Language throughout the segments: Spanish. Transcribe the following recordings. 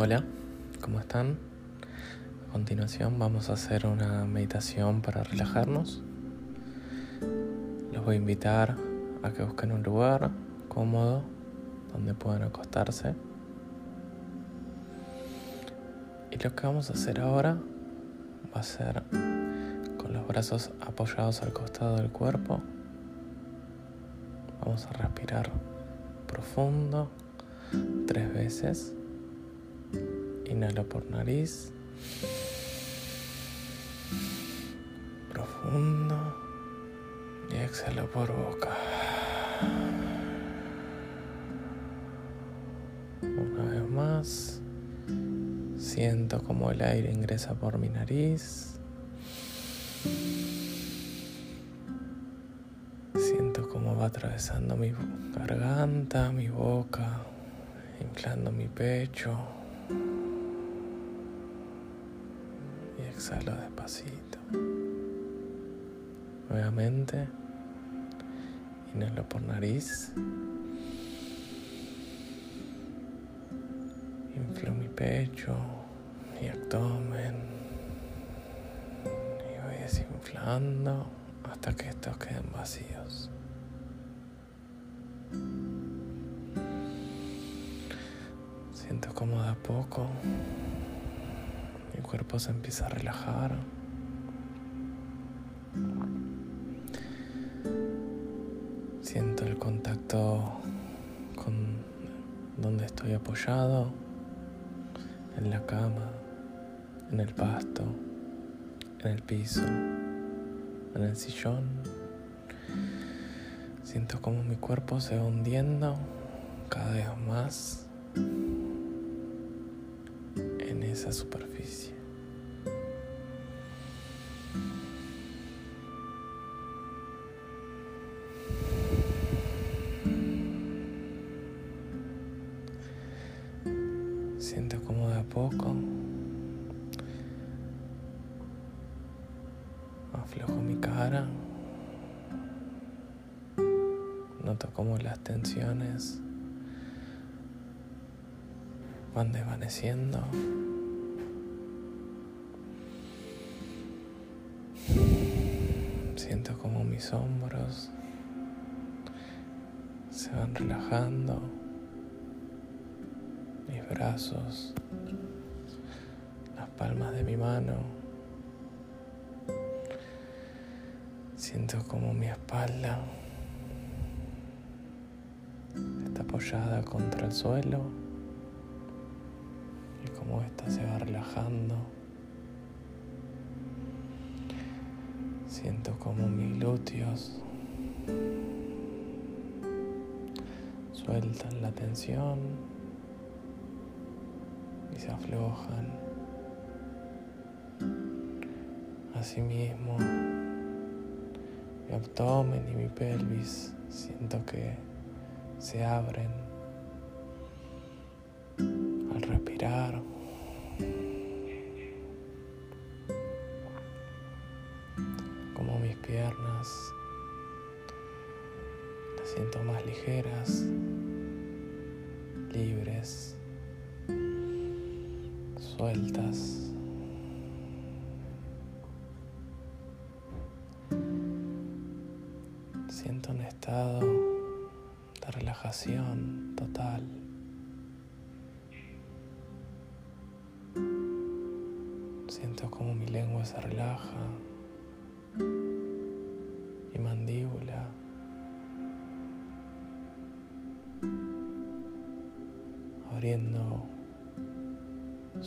Hola, ¿cómo están? A continuación vamos a hacer una meditación para relajarnos. Los voy a invitar a que busquen un lugar cómodo donde puedan acostarse. Y lo que vamos a hacer ahora va a ser con los brazos apoyados al costado del cuerpo. Vamos a respirar profundo tres veces. Inhalo por nariz. Profundo. Y exhalo por boca. Una vez más. Siento como el aire ingresa por mi nariz. Siento como va atravesando mi garganta, mi boca, inflando mi pecho. Y exhalo despacito. Nuevamente, inhalo por nariz. Inflo mi pecho, mi abdomen. Y voy desinflando hasta que estos queden vacíos. Siento como de poco cuerpo se empieza a relajar. Siento el contacto con donde estoy apoyado, en la cama, en el pasto, en el piso, en el sillón. Siento como mi cuerpo se va hundiendo cada vez más en esa superficie. Siento como de a poco aflojo mi cara. Noto como las tensiones van desvaneciendo. Siento como mis hombros se van relajando, brazos, las palmas de mi mano. Siento como mi espalda está apoyada contra el suelo y como esta se va relajando. Siento como mis glúteos sueltan la tensión se aflojan. Asimismo, mi abdomen y mi pelvis siento que se abren al respirar. Como mis piernas las siento más ligeras, libres, sueltas. Siento un estado de relajación total. Siento como mi lengua se relaja, mi mandíbula. Abriendo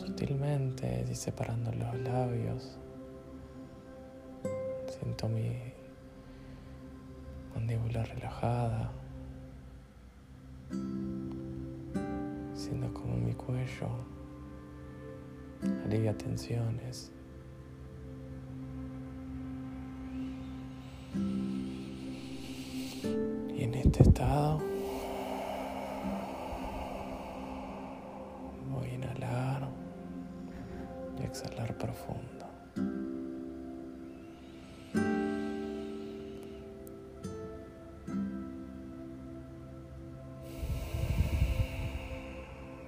sutilmente y separando los labios. Siento mi mandíbula relajada. Siento como mi cuello alivia tensiones. Y en este estado profundo.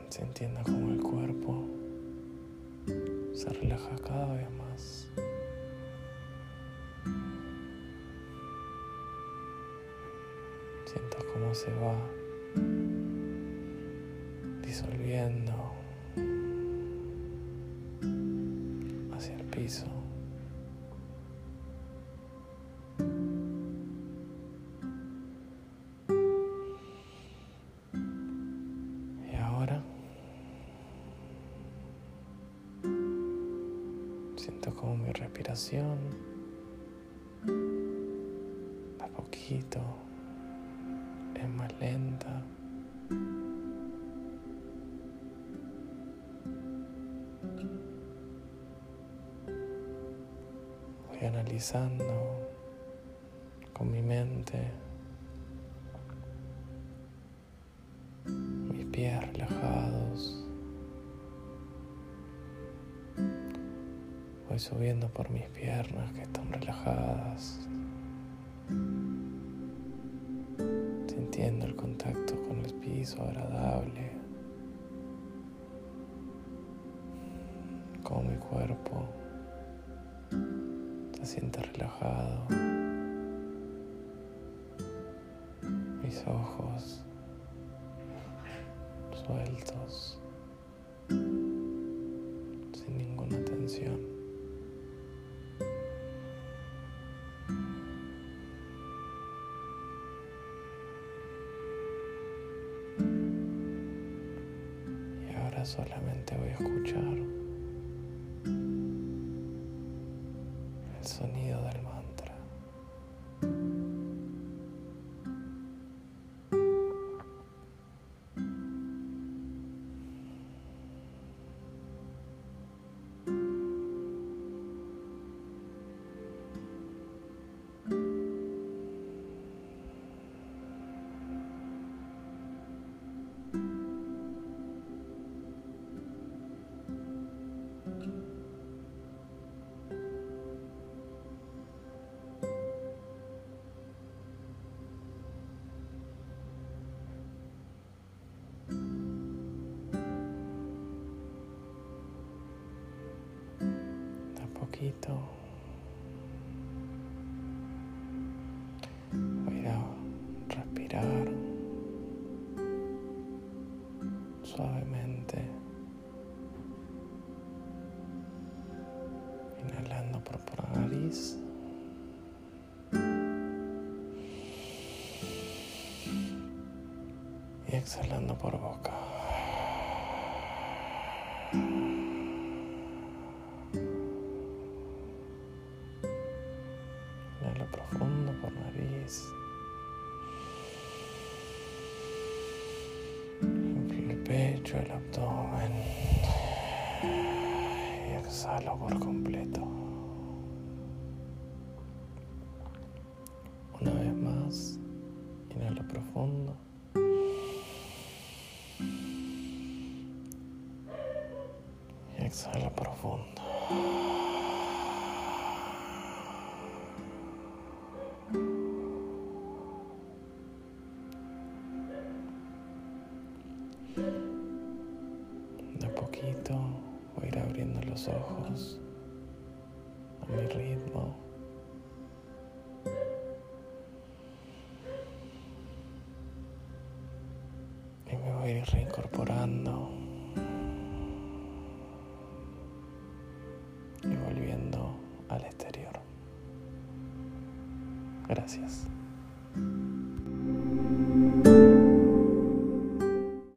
sintiendo como el cuerpo se relaja cada vez más. Siento cómo se va disolviendo piso. Y ahora siento como mi respiración a poquito es más lenta. Con mi mente mis pies relajados. Voy subiendo por mis piernas que están relajadas. Sintiendo el contacto con el piso agradable. Como mi cuerpo se siente relajado. Mis ojos sueltos. Sin ninguna tensión. Y ahora solamente voy a escuchar poquito voy respirar suavemente, inhalando por, por la nariz. Y exhalando por boca. Profundo por nariz. El pecho, el abdomen. Y exhalo por completo. Una vez más, inhala profundo. Y exhala profundo. Poquito voy a ir abriendo los ojos a mi ritmo. Y me voy a ir reincorporando y volviendo al exterior. Gracias.